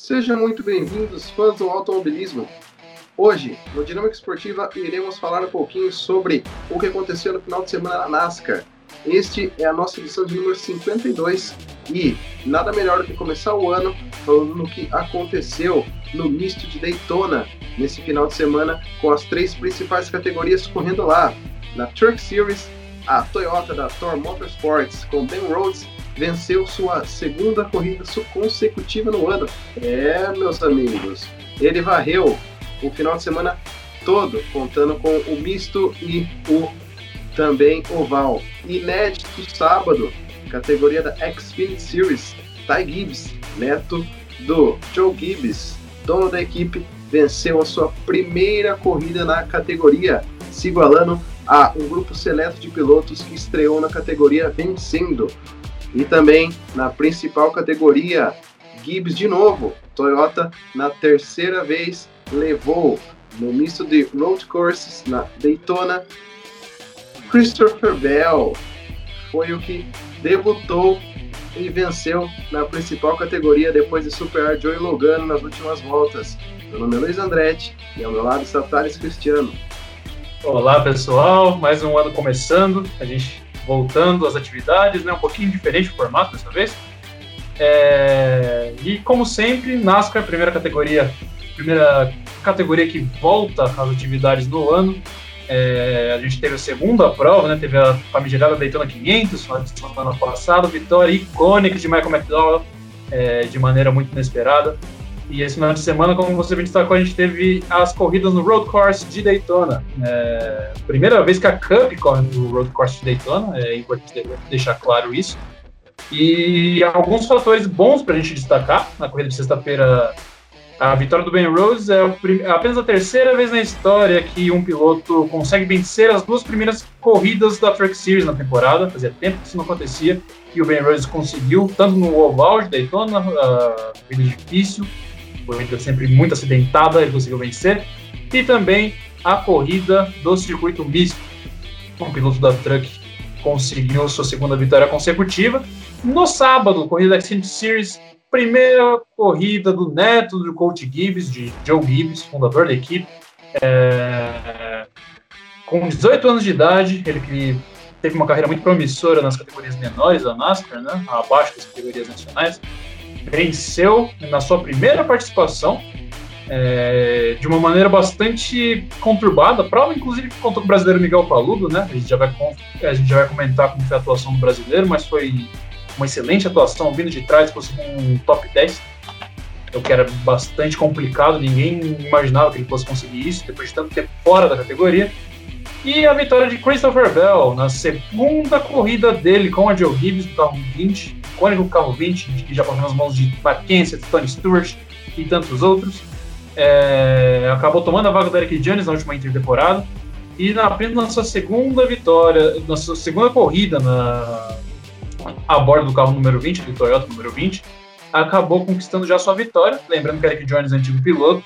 Sejam muito bem-vindos, fãs do automobilismo. Hoje, no Dinâmica Esportiva, iremos falar um pouquinho sobre o que aconteceu no final de semana na NASCAR. Este é a nossa edição de número 52 e nada melhor do que começar o ano falando no que aconteceu no misto de Daytona nesse final de semana com as três principais categorias correndo lá. Na Truck Series, a Toyota da Thor Motorsports com Ben Rhodes venceu sua segunda corrida consecutiva no ano. É, meus amigos, ele varreu o final de semana todo, contando com o misto e o também oval. Inédito sábado, categoria da Xfinity Series, Ty Gibbs, neto do Joe Gibbs, dono da equipe, venceu a sua primeira corrida na categoria, se igualando a um grupo seleto de pilotos que estreou na categoria vencendo. E também na principal categoria, Gibbs de novo, Toyota na terceira vez levou no misto de road courses na Daytona. Christopher Bell foi o que debutou e venceu na principal categoria depois de superar Joey Logano nas últimas voltas. Meu nome é Luiz Andretti e ao meu lado está Thales Cristiano. Olá pessoal, mais um ano começando, a gente voltando às atividades, né? um pouquinho diferente o formato dessa vez. É... E como sempre, NASCAR, primeira categoria, primeira categoria que volta às atividades do ano. É... a gente teve a segunda prova, né? teve a famigerada Daytona 500 na semana passada, vitória icônica de Michael McDowell é... de maneira muito inesperada. E esse final de semana, como você bem destacou, a gente teve as corridas no Road Course de Daytona. É, primeira vez que a Cup corre no Road Course de Daytona, é importante deixar claro isso. E alguns fatores bons para a gente destacar na corrida de sexta-feira. A vitória do Ben Rose é, apenas a terceira vez na história que um piloto consegue vencer as duas primeiras corridas da Truck Series na temporada. Fazia tempo que isso não acontecia e o Ben Rose conseguiu, tanto no oval de Daytona, a corrida difícil, corrida sempre muito acidentada, ele conseguiu vencer. E também a corrida do circuito misto. O piloto da Truck conseguiu sua segunda vitória consecutiva. No sábado, corrida da Xfinity Series, primeira corrida do neto do coach Gibbs, de Joe Gibbs, fundador da equipe. É... Com 18 anos de idade, ele teve uma carreira muito promissora nas categorias menores da NASCAR, né? abaixo das categorias nacionais venceu na sua primeira participação é, de uma maneira bastante conturbada, prova inclusive contra o brasileiro Miguel Paludo, né? A gente já vai, a gente já vai comentar como foi a atuação do brasileiro, mas foi uma excelente atuação, vindo de trás, conseguiu um top 10, o que era bastante complicado, ninguém imaginava que ele fosse conseguir isso, depois de tanto tempo fora da categoria. E a vitória de Christopher Bell na segunda corrida dele com a Joe Gibbs do carro 20, icônico carro 20, que já passou nas mãos de Marquense, Tony Stewart e tantos outros. É, acabou tomando a vaga do Eric Jones na última intertemporada. E na, apenas na sua segunda vitória, na sua segunda corrida na, a bordo do carro número 20, do Toyota número 20, acabou conquistando já sua vitória. Lembrando que Eric Jones, antigo piloto,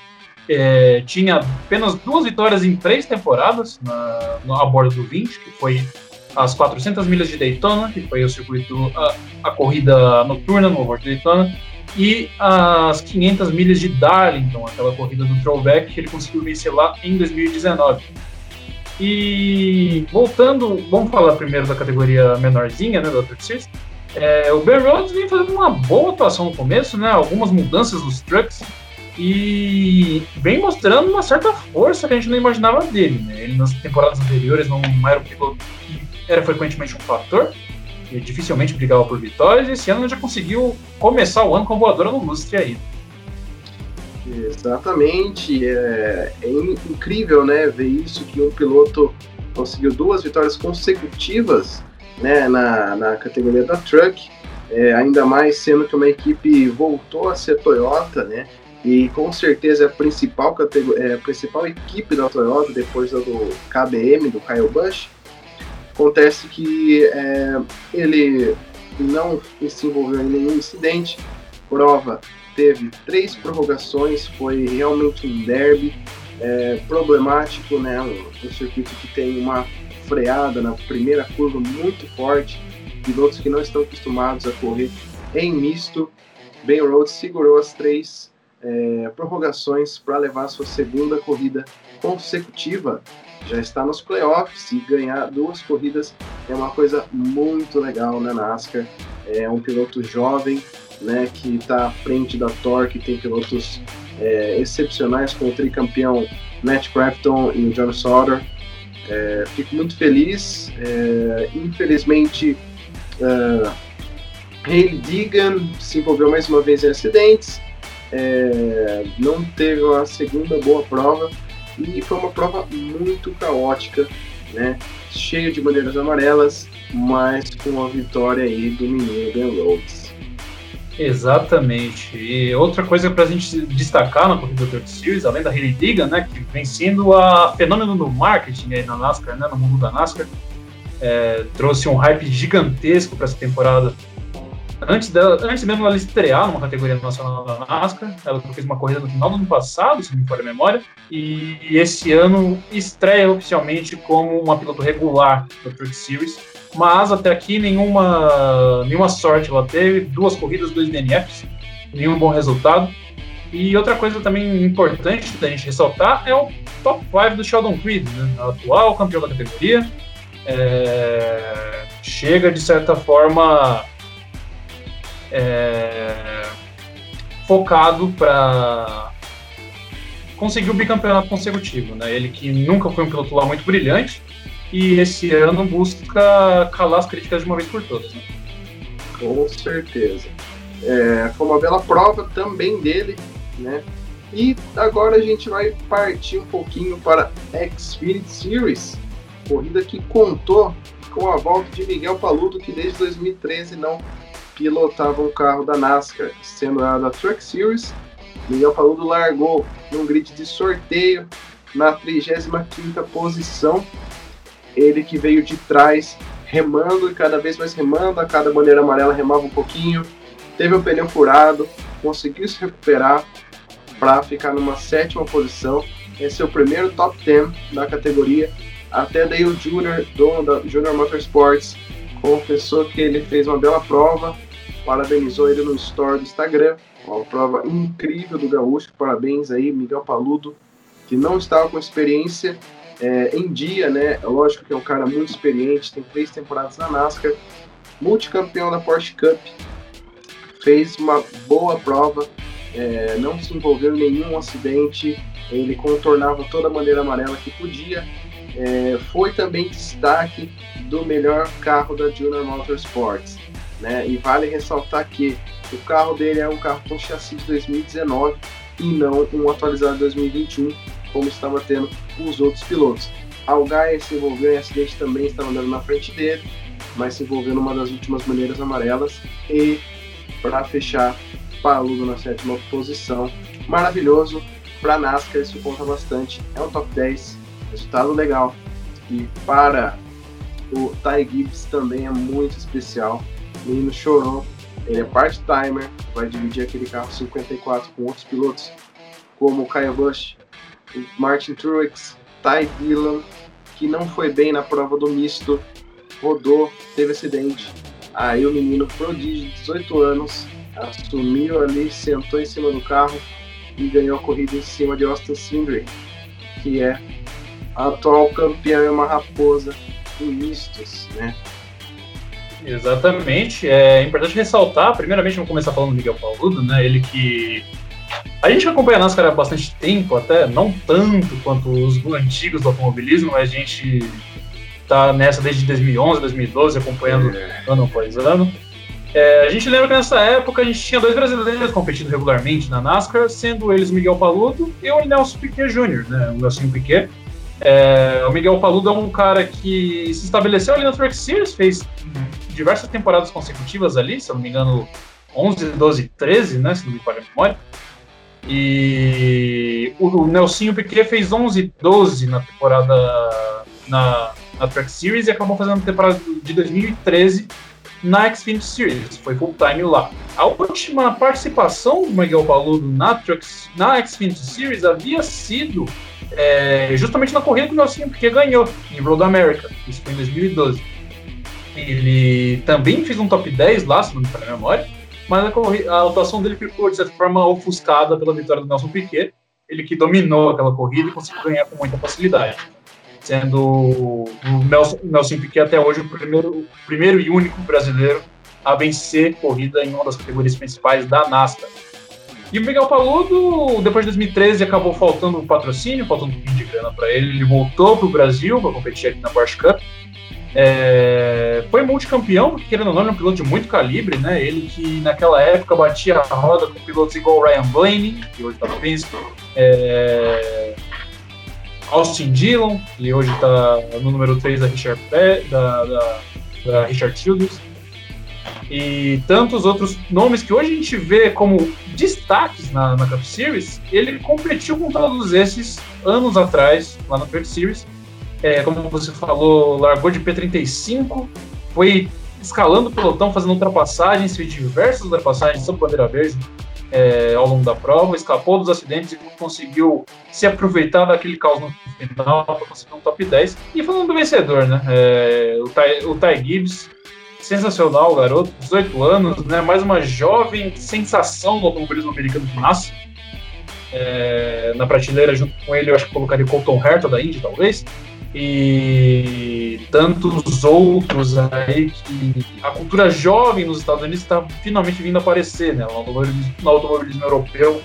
é, tinha apenas duas vitórias em três temporadas na, no, a bordo do 20, que foi as 400 milhas de Daytona, que foi o circuito, a, a corrida noturna no Over Daytona, e as 500 milhas de Darlington, aquela corrida do throwback que ele conseguiu vencer lá em 2019. E voltando, vamos falar primeiro da categoria menorzinha, né, da Truck É, o Ben Rhodes vem fazendo uma boa atuação no começo, né, algumas mudanças nos trucks, e vem mostrando uma certa força que a gente não imaginava dele. Né? Ele nas temporadas anteriores não era um piloto era frequentemente um fator, e dificilmente brigava por vitórias, e esse ano já conseguiu começar o ano com a voadora no lustre aí. Exatamente, é, é, incrível né, ver isso, que um piloto conseguiu duas vitórias consecutivas né, na, na categoria da Truck, é, ainda mais sendo que uma equipe voltou a ser Toyota, né, e com certeza é a principal, é, a principal equipe da Toyota depois do KBM, do Kyle Busch, Acontece que é, ele não se envolveu em nenhum incidente. Prova teve três prorrogações, foi realmente um derby é, problemático, né? Um, um, circuito que tem uma freada na primeira curva muito forte, pilotos que não estão acostumados a correr em misto. Ben Rhodes segurou as três é, prorrogações para levar sua segunda corrida consecutiva. Já está nos playoffs e ganhar duas corridas é uma coisa muito legal na NASCAR. É um piloto jovem, né, que está à frente da Torque, tem pilotos é, excepcionais como o tricampeão Matt Crafton e o John Sauter. É, fico muito feliz. É, infelizmente, uh, Haley Deegan se envolveu mais uma vez em acidentes, é, não teve uma segunda boa prova e foi uma prova muito caótica, né? cheia de bandeiras amarelas, mas com a vitória aí do menino Ben Rhodes. Exatamente. E outra coisa para a gente destacar na corrida do Dirt Series, além da Haley Deegan, né, que vem sendo a fenômeno do marketing aí na NASCAR, né, no mundo da NASCAR, é, trouxe um hype gigantesco para essa temporada Antes, dela, antes mesmo ela estrear numa categoria nacional da NASCAR, ela fez uma corrida no final do ano passado, se não me for a memória, e, e esse ano estreia oficialmente como uma piloto regular da Truck Series, mas até aqui nenhuma, nenhuma sorte ela teve, duas corridas, dois DNFs, nenhum bom resultado. E outra coisa também importante da gente ressaltar é o top 5 do Sheldon Creed, né? atual campeão da categoria. É, chega de certa forma é, focado para conseguir o bicampeonato consecutivo. Né? Ele que nunca foi um piloto lá muito brilhante e esse ano busca calar as críticas de uma vez por todas. Né? Com certeza. É, foi uma bela prova também dele, né? E agora a gente vai partir um pouquinho para Xfinity Series, corrida que contou com a volta de Miguel Paludo, que desde 2013 não pilotava um carro da NASCAR, sendo a da Truck Series. Miguel Paludo largou num grid de sorteio na 35ª posição. Ele que veio de trás remando e cada vez mais remando, a cada bandeira amarela remava um pouquinho, teve o pneu furado, conseguiu se recuperar para ficar numa sétima posição. Esse é o primeiro top 10 da categoria. Até Dale Jr., dono da Junior Motorsports, confessou que ele fez uma bela prova, parabenizou ele no store do Instagram. Uma prova incrível do Gaúcho, parabéns aí, Miguel Paludo, que não estava com experiência é, em dia, né? É lógico que é um cara muito experiente, tem três temporadas na NASCAR, multicampeão da Porsche Cup, fez uma boa prova, é, não se envolveu em nenhum acidente, ele contornava toda a bandeira amarela que podia, é, foi também destaque do melhor carro da Junior Motorsports. Né? E vale ressaltar que o carro dele é um carro com chassi de 2019 e não um atualizado de 2021, como estava tendo os outros pilotos. Algaia se envolveu em acidente também, estava andando na frente dele, mas se envolveu numa das últimas bandeiras amarelas. E para fechar, Paludo na sétima posição. Maravilhoso. Para NASCAR isso conta bastante. É um top 10, resultado legal. E para o Ty Gibbs também é muito especial. O menino chorou. Ele é part-timer, vai dividir aquele carro 54 com outros pilotos, como o Kyle Busch, o Martin Truex, Ty Dillon, que não foi bem na prova do misto, rodou, teve acidente. Aí o menino prodígio de 18 anos assumiu ali, sentou em cima do carro e ganhou a corrida em cima de Austin Cindric, que é a atual campeão e uma raposa em mistos, né? Exatamente. É importante ressaltar, primeiramente, vamos começar falando do Miguel Pauludo, né? Ele que. A gente acompanha a NASCAR há bastante tempo, até não tanto quanto os antigos do automobilismo, mas a gente tá nessa desde 2011, 2012, acompanhando é. ano após ano. É, a gente lembra que nessa época a gente tinha dois brasileiros competindo regularmente na NASCAR, sendo eles Miguel Paludo e o Nelson Piquet Jr., né? O Nelson Piquet. É, o Miguel Paludo é um cara que se estabeleceu ali no Truck Series, fez diversas temporadas consecutivas ali, se eu não me engano, 11, 12, 13, né? Se não me falha a memória. E o Nelsinho Piquet fez 11, 12 na temporada na, na Truck Series e acabou fazendo a temporada de 2013 na Xfinity Series, foi full time lá. A última participação do Miguel Paludo na, Trucks, na Xfinity Series havia sido é, justamente na corrida que o Nelson Piquet ganhou, em Road America, isso foi em 2012. Ele também fez um top 10 lá, se não me falha a memória, mas a, a atuação dele ficou, de certa forma, ofuscada pela vitória do Nelson Piquet, ele que dominou aquela corrida e conseguiu ganhar com muita facilidade, sendo o Nelson, Nelson Piquet até hoje o primeiro, o primeiro e único brasileiro a vencer corrida em uma das categorias principais da NASCAR. E o Miguel Paludo, depois de 2013, acabou faltando um patrocínio, faltando um pouquinho de grana para ele. Ele voltou para o Brasil para competir aqui na Porsche Cup. É, foi multicampeão, porque querendo ou não, é um piloto de muito calibre, né? Ele que naquela época batia a roda com pilotos igual o Ryan Blaney, que hoje está no Penske, é, Austin Dillon, que hoje está no número 3 da Richard, da, da, da Richard Childress e tantos outros nomes que hoje a gente vê como destaques na, na Cup Series, ele competiu com todos esses anos atrás, lá na Cup Series. É, como você falou, largou de P35, foi escalando o pelotão, fazendo ultrapassagens, fez diversas ultrapassagens sob bandeira verde é, ao longo da prova, escapou dos acidentes e conseguiu se aproveitar daquele caos no final para conseguir um top 10. E falando do vencedor, né? É, o, Ty, o Ty Gibbs sensacional, garoto, 18 anos, né? Mais uma jovem sensação do automobilismo americano que nasce. É, na prateleira, junto com ele, eu acho que colocaria Colton Herta da Indy, talvez. E tantos outros aí que a cultura jovem nos Estados Unidos está finalmente vindo aparecer, né? No automobilismo, no automobilismo europeu,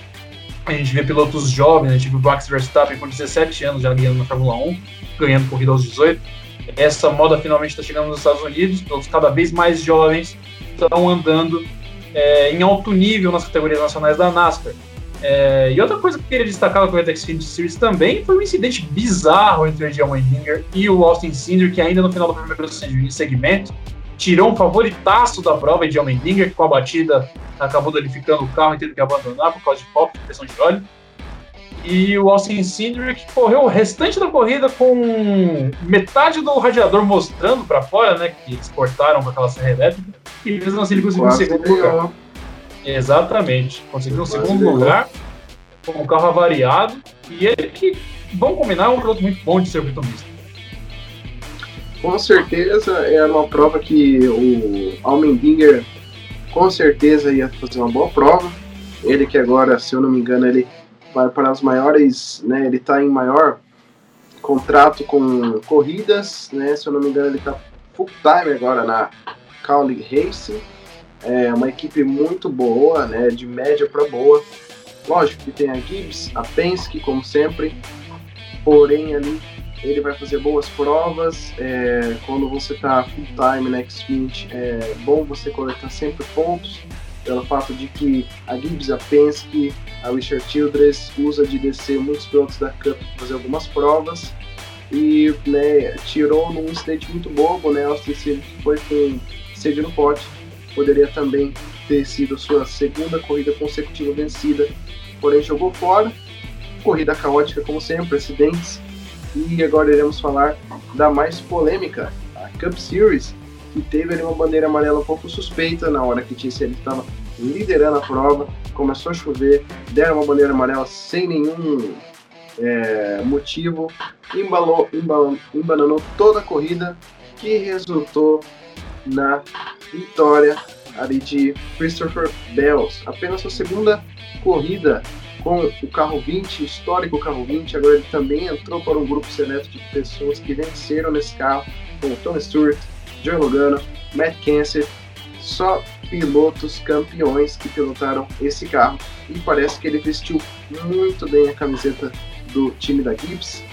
a gente vê pilotos jovens, a gente viu o Max Verstappen com 17 anos já ganhando na Fórmula 1, ganhando corrida aos 18 essa moda finalmente está chegando nos Estados Unidos, todos cada vez mais jovens estão andando é, em alto nível nas categorias nacionais da NASCAR. É, e outra coisa que eu queria destacar da Corrida Xfinity Series também foi um incidente bizarro entre o Adrian Wendinger e o Austin Cinder, que ainda no final do primeiro segmento tirou um favoritaço da prova, Adrian Wendinger, que com a batida acabou danificando o carro e teve que abandonar por causa de falta de pressão de óleo e o Austin Cindric correu o restante da corrida com metade do radiador mostrando para fora, né? Que eles cortaram com aquela serra elétrica. E mesmo assim ele conseguiu um segundo lugar. Exatamente. Conseguiu um segundo lugar com o carro avariado. E ele que, vamos combinar, é um piloto muito bom de circuito misto. Com certeza era uma prova que o Almendinger com certeza ia fazer uma boa prova. Ele que agora, se eu não me engano, ele para as maiores, né, ele está em maior contrato com corridas, né, se eu não me engano ele está full time agora na Cowley Racing, é uma equipe muito boa, né, de média para boa, lógico que tem a Gibbs, a Penske como sempre, porém ali ele vai fazer boas provas, é, quando você está full time na X20 é bom você coletar sempre pontos, pelo fato de que a Gibbs, a Penske, a Richard Childress usa de descer muitos pilotos da Cup para fazer algumas provas e né, tirou num incidente muito bobo, né? Austin foi com sede no pote, poderia também ter sido sua segunda corrida consecutiva vencida, porém jogou fora. Corrida caótica como sempre, acidentes. E agora iremos falar da mais polêmica, a Cup Series, que teve ali uma bandeira amarela um pouco suspeita na hora que TCL estava liderando a prova, começou a chover, deram uma bandeira amarela sem nenhum é, motivo, embalou, embalou, embananou toda a corrida, que resultou na vitória ali de Christopher Bells. Apenas sua segunda corrida com o carro 20, histórico carro 20, agora ele também entrou para um grupo seleto de pessoas que venceram nesse carro, como Tom Stewart, Joe Logano, Matt Kenseth, só pilotos campeões que pilotaram esse carro e parece que ele vestiu muito bem a camiseta do time da Gibbs,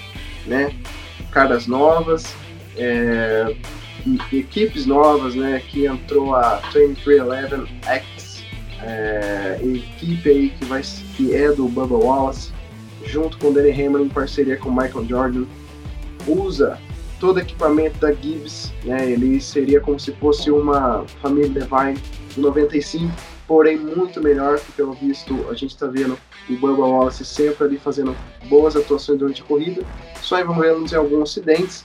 né? Caras novas, é, equipes novas, né? Que entrou a 2311X, é, equipe aí que, vai, que é do Bubba Wallace, junto com o Danny Hamlin em parceria com Michael Jordan, usa todo equipamento da Gibbs, né? Ele seria como se fosse uma família Levine do 95, porém muito melhor, que pelo visto a gente está vendo o Bubba Wallace sempre ali fazendo boas atuações durante a corrida, só envolvendo em alguns acidentes.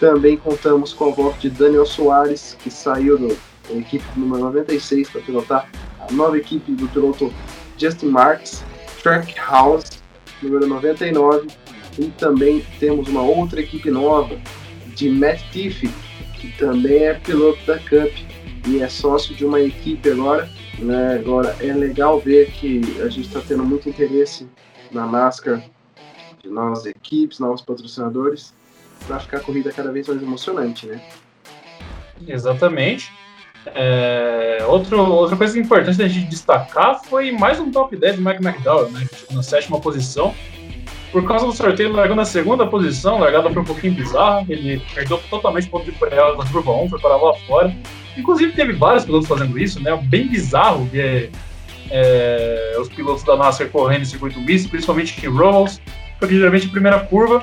Também contamos com a volta de Daniel Soares, que saiu da equipe número 96 para pilotar a nova equipe do piloto Justin Marks, House número 99, e também temos uma outra equipe nova de Matt Tiffy, que também é piloto da Cup e é sócio de uma equipe agora Né? Agora, é legal ver que a gente está tendo muito interesse na NASCAR, de novas equipes, novos patrocinadores, para ficar a corrida cada vez mais emocionante, né? Exatamente. É, outro, outra coisa importante da gente destacar foi mais um top 10 do Mike McDowell, né? Na sétima posição. Por causa do sorteio, ele largou na segunda posição, largada foi um pouquinho bizarra. Ele perdeu totalmente o ponto de freio na curva 1, foi para lá fora. Inclusive, teve vários pilotos fazendo isso, né? Bem bizarro ver é, os pilotos da NASCAR correndo em circuito misto, principalmente em Rolls, porque geralmente a primeira curva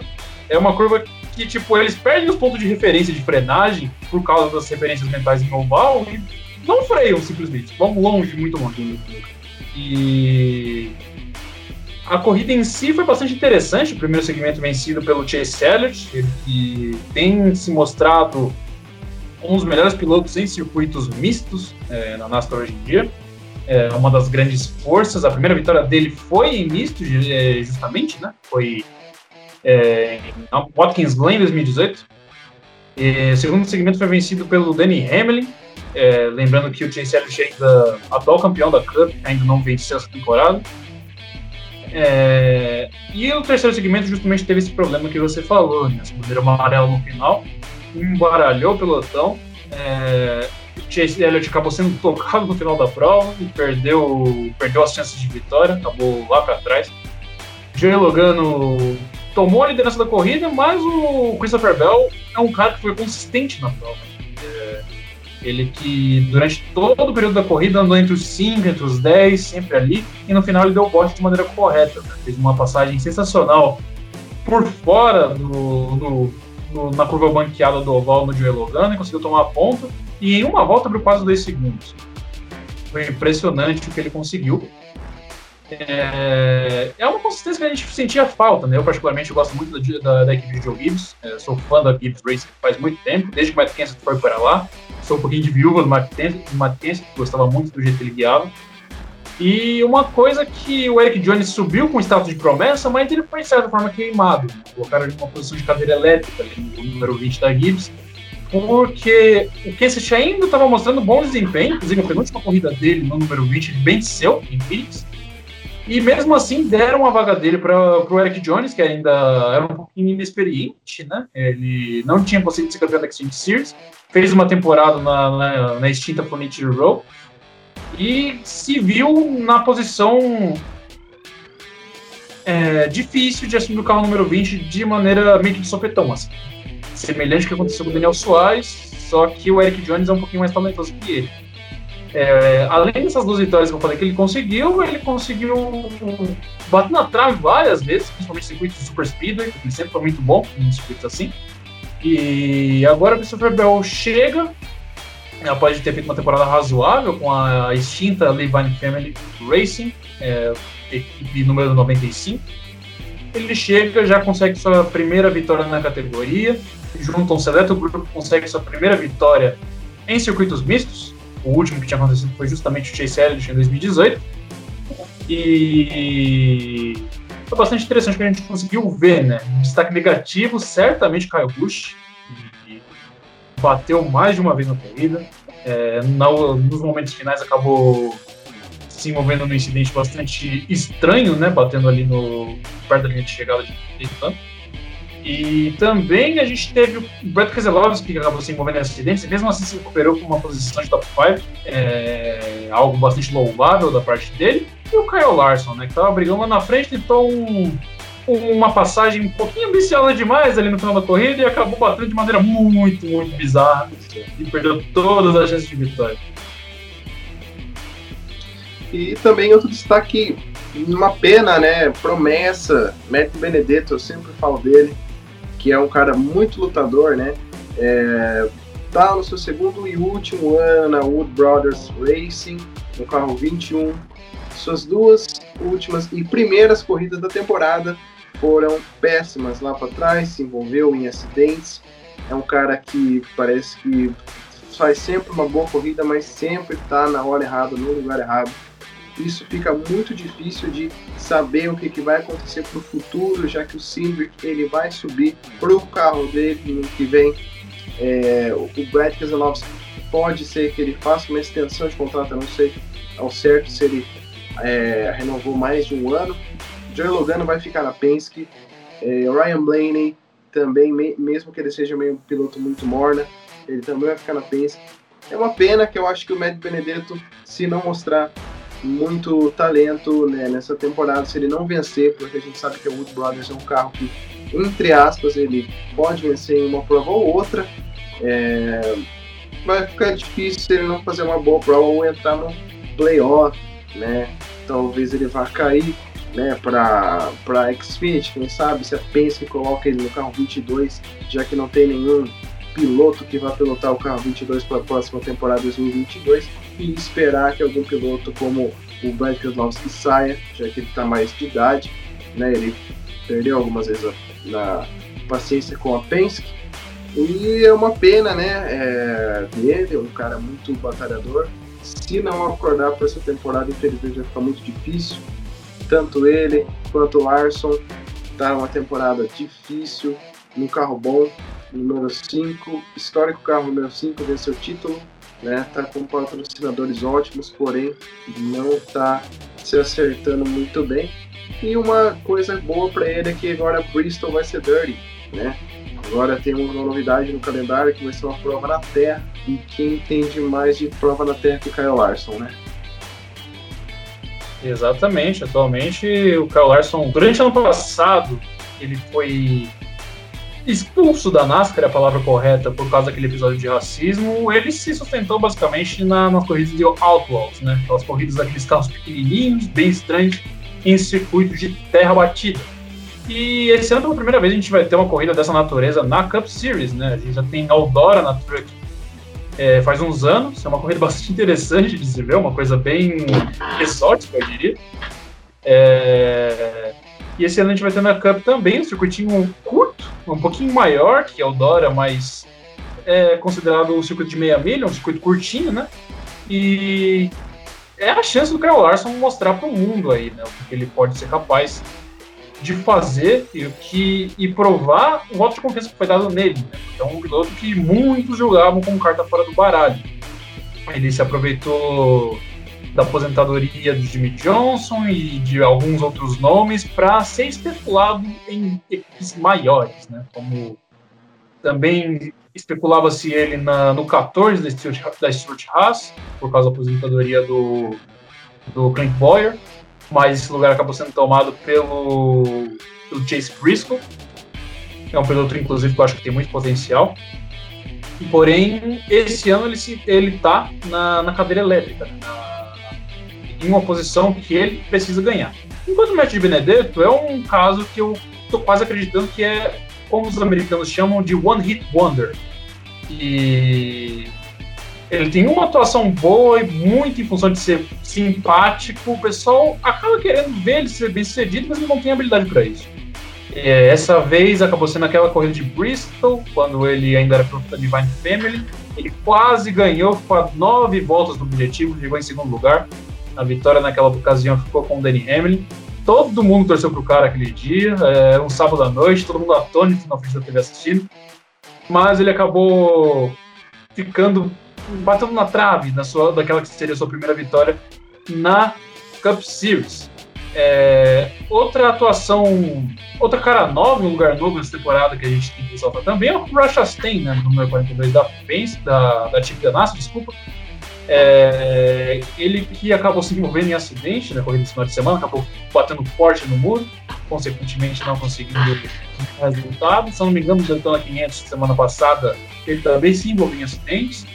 é uma curva que, tipo, eles perdem os pontos de referência de frenagem por causa das referências mentais em oval e não freiam simplesmente, vão longe, muito longe. E a corrida em si foi bastante interessante. O primeiro segmento vencido pelo Chase Elliott, que tem se mostrado um dos melhores pilotos em circuitos mistos é, na NASCAR hoje em dia. É uma das grandes forças. A primeira vitória dele foi em misto, é, justamente, né? Foi é, em Watkins Glen 2018. E o segundo segmento foi vencido pelo Danny Hamlin. É, lembrando que o Chase Elliott ainda atual campeão da Cup, ainda não venceu essa temporada. É, e o terceiro segmento justamente teve esse problema que você falou, né? Essa bandeira amarela no final, embaralhou o pelotão. É, Chase Elliott acabou sendo tocado no final da prova e perdeu, perdeu as chances de vitória, acabou lá para trás. Joey Logano tomou a liderança da corrida, mas o Christopher Bell é um cara que foi consistente na prova. Ele que durante todo o período da corrida andou entre os 5, entre os 10, sempre ali, e no final ele deu o bote de maneira correta. Né? Fez uma passagem sensacional por fora na curva banqueada do oval no Joey Logano e conseguiu tomar a ponta, e em uma volta abriu quase 2 segundos. Foi impressionante o que ele conseguiu. É, é uma consistência que a gente sentia falta, né? Eu, particularmente, gosto muito da, da, da equipe de Joe Gibbs. É, sou fã da Gibbs Racing faz muito tempo, desde que o Matt Kenseth foi para lá. Sou um pouquinho de viúva do Matt Kenseth, gostava muito do jeito que ele guiava. E uma coisa que o Eric Jones subiu com status de promessa, mas ele foi, de certa forma, queimado. Colocaram ele numa posição de cadeira elétrica, ali, no número 20 da Gibbs, porque o Kenseth ainda estava mostrando bom desempenho, inclusive a penúltima corrida dele no número 20, ele venceu em Phoenix, e mesmo assim deram a vaga dele para o Eric Jones, que ainda era um pouquinho inexperiente, né? Ele não tinha conseguido ser campeão da Extinct Series, fez uma temporada na, na, na extinta Furniture Row e se viu na posição é, difícil de assumir o carro número 20 de maneira meio que de sopetão, assim. Semelhante ao que aconteceu com o Daniel Soares, só que o Eric Jones é um pouquinho mais talentoso que ele. É, além dessas duas vitórias que eu falei que ele conseguiu, ele conseguiu bater na trave várias vezes, principalmente circuitos de Super Speedway, que ele sempre foi muito bom em circuitos assim. E agora o Christopher Bell chega, após ter feito uma temporada razoável com a extinta Levine Family Racing, é, equipe número 95. Ele chega, já consegue sua primeira vitória na categoria, junto a um seleto grupo, consegue sua primeira vitória em circuitos mistos, o último que tinha acontecido foi justamente o Chase Elliott em 2018. E foi bastante interessante que a gente conseguiu ver, né? Destaque negativo, certamente Kyle Busch, que bateu mais de uma vez na corrida. É, nos momentos finais acabou se envolvendo num incidente bastante estranho, né? Batendo ali no perto da linha de chegada de Daytona. E também a gente teve o Brett Keselowski, que acabou se envolvendo em acidentes, e mesmo assim se recuperou com uma posição de top 5, é, algo bastante louvável da parte dele. E o Kyle Larson, né, que estava brigando lá na frente, tentou um, uma passagem um pouquinho ambiciosa demais ali no final da corrida e acabou batendo de maneira muito, muito bizarra e perdeu todas as chances de vitória. E também outro destaque, uma pena, né? Promessa, Matt Benedetto, eu sempre falo dele que é um cara muito lutador, né? É, tá no seu segundo e último ano na Wood Brothers Racing, no carro 21. Suas duas últimas e primeiras corridas da temporada foram péssimas lá para trás, se envolveu em acidentes. É um cara que parece que faz sempre uma boa corrida, mas sempre está na hora errada, no lugar errado isso fica muito difícil de saber o que, que vai acontecer para o futuro, já que o Cindric ele vai subir para o carro dele no que vem. É, o Brad Keselowski pode ser que ele faça uma extensão de contrato, não sei ao certo se ele é, renovou mais de um ano. Joey Logano vai ficar na Penske. É, Ryan Blaney também, mesmo que ele seja meio um piloto muito morna, ele também vai ficar na Penske. É uma pena que eu acho que o Matt Benedetto, se não mostrar muito talento né, nessa temporada, se ele não vencer, porque a gente sabe que o Wood Brothers é um carro que, entre aspas, ele pode vencer em uma prova ou outra, é, vai ficar difícil se ele não fazer uma boa prova ou entrar no playoff, né? Talvez ele vá cair né, para Xfinity, quem sabe, se a Penske coloca ele no carro 22, já que não tem nenhum piloto que vai pilotar o carro 22 para a próxima temporada 2022 e esperar que algum piloto como o Brad Keselowski saia, já que ele está mais de idade, né, ele perdeu algumas vezes a, na paciência com a Penske e é uma pena, né, é, dele, é um cara muito batalhador. Se não acordar para essa temporada, infelizmente vai ficar muito difícil. Tanto ele quanto o Larson tá uma temporada difícil, num carro bom, número 5, histórico carro número 5, venceu o título, né? Tá com patrocinadores ótimos, porém não tá se acertando muito bem. E uma coisa boa para ele é que agora Bristol vai ser dirty, né? Agora temos uma novidade no calendário que vai ser uma prova na Terra. E quem entende mais de prova na Terra que o Kyle Larson, né? Exatamente. Atualmente, o Kyle Larson, durante o ano passado, ele foi expulso da NASCAR, é a palavra correta, por causa daquele episódio de racismo, ele se sustentou basicamente na, nas corridas de Outlaws, né? Aquelas corridas daqueles carros pequenininhos, bem estranhos, em circuito de terra batida. E esse ano, pela primeira vez, a gente vai ter uma corrida dessa natureza na Cup Series, né? A gente já tem Eldora na Truck é, faz uns anos, é uma corrida bastante interessante de se ver, uma coisa bem exótica, eu diria. É... E esse ano a gente vai ter na Cup também um circuitinho curto, um pouquinho maior que Eldora, mas é considerado um circuito de meia milha, um circuito curtinho, né? E é a chance do Kyle Larson mostrar para o mundo aí, né? O que ele pode ser capaz de fazer e, que, e provar o voto de confiança que foi dado nele. Né? É um piloto que muitos julgavam como carta fora do baralho. Ele se aproveitou da aposentadoria do Jimmy Johnson e de alguns outros nomes para ser especulado em equipes maiores, né? Como também especulava-se ele na, no 14 da Stuart, da Stuart Haas, por causa da aposentadoria do, do Clint Boyer, mas esse lugar acabou sendo tomado pelo, pelo Chase Briscoe, que é um piloto, inclusive, que eu acho que tem muito potencial. Porém, esse ano ele, se, ele tá na, na cadeira elétrica, né? na, em uma posição que ele precisa ganhar. Enquanto o Matt de Benedetto é um caso que eu tô quase acreditando que é como os americanos chamam de one hit wonder. E ele tem uma atuação boa e muito em função de ser simpático. O pessoal acaba querendo ver ele ser bem sucedido, mas ele não tem habilidade para isso. É, essa vez acabou sendo aquela corrida de Bristol, quando ele ainda era piloto da Divine Family. Ele quase ganhou, ficou nove voltas do objetivo, chegou em segundo lugar. A vitória naquela ocasião ficou com o Danny Hamlin. Todo mundo torceu pro cara aquele dia, é, era um sábado à noite, todo mundo atônito na frente da TV assistindo. Mas ele acabou ficando, batendo na trave na sua, daquela que seria a sua primeira vitória na Cup Series. É, outra atuação, outra cara nova, um lugar novo nessa temporada que a gente tem que ressaltar também é o Russia Stein, né, número 42 da Pence, da, da Chip Ganassi, desculpa, é, ele que acabou se envolvendo em acidente na corrida de final de semana, acabou batendo forte no muro, consequentemente não conseguindo resultado. Se não me engano, no Daytona 500 semana passada, ele também se envolveu em acidentes.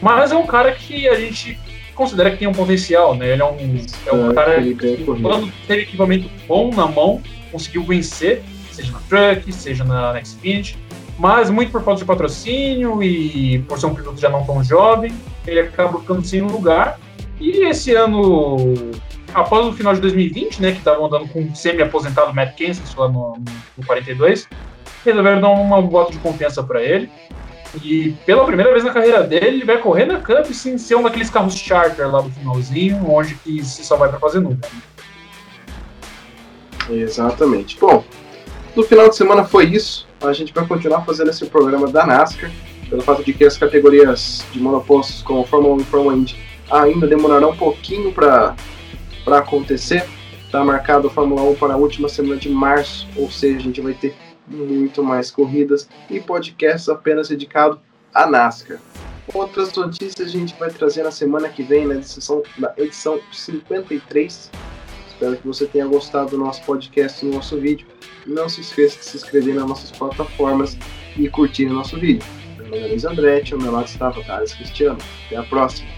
Mas é um cara que a gente considera que tem um potencial, né? Ele é um, é um cara que, quando teve equipamento bom na mão, conseguiu vencer, seja na Truck, seja na, na Xfinity, mas muito por falta de patrocínio e por ser um piloto já não tão jovem, ele acabou ficando sem lugar. E esse ano, após o final de 2020, né, que estavam andando com o semi-aposentado Matt Kenseth lá no, no 42, resolveram dar uma voto de confiança para ele. E pela primeira vez na carreira dele, ele vai correr na Cup sem ser um daqueles carros charter lá do finalzinho, onde que se só vai para fazer nunca. Exatamente. Bom, no final de semana foi isso. A gente vai continuar fazendo esse programa da NASCAR, pelo fato de que as categorias de monopostos como Fórmula 1 e Fórmula Indy ainda demorará um pouquinho para acontecer. Está marcado a Fórmula 1 para a última semana de março, ou seja, a gente vai ter muito mais corridas e podcasts apenas dedicado à NASCAR. Outras notícias a gente vai trazer na semana que vem, na edição, na edição 53. Espero que você tenha gostado do nosso podcast e do nosso vídeo. Não se esqueça de se inscrever nas nossas plataformas e curtir o nosso vídeo. Meu nome é Luiz Andretti, ao meu lado estava Thales Cristiano. Até a próxima!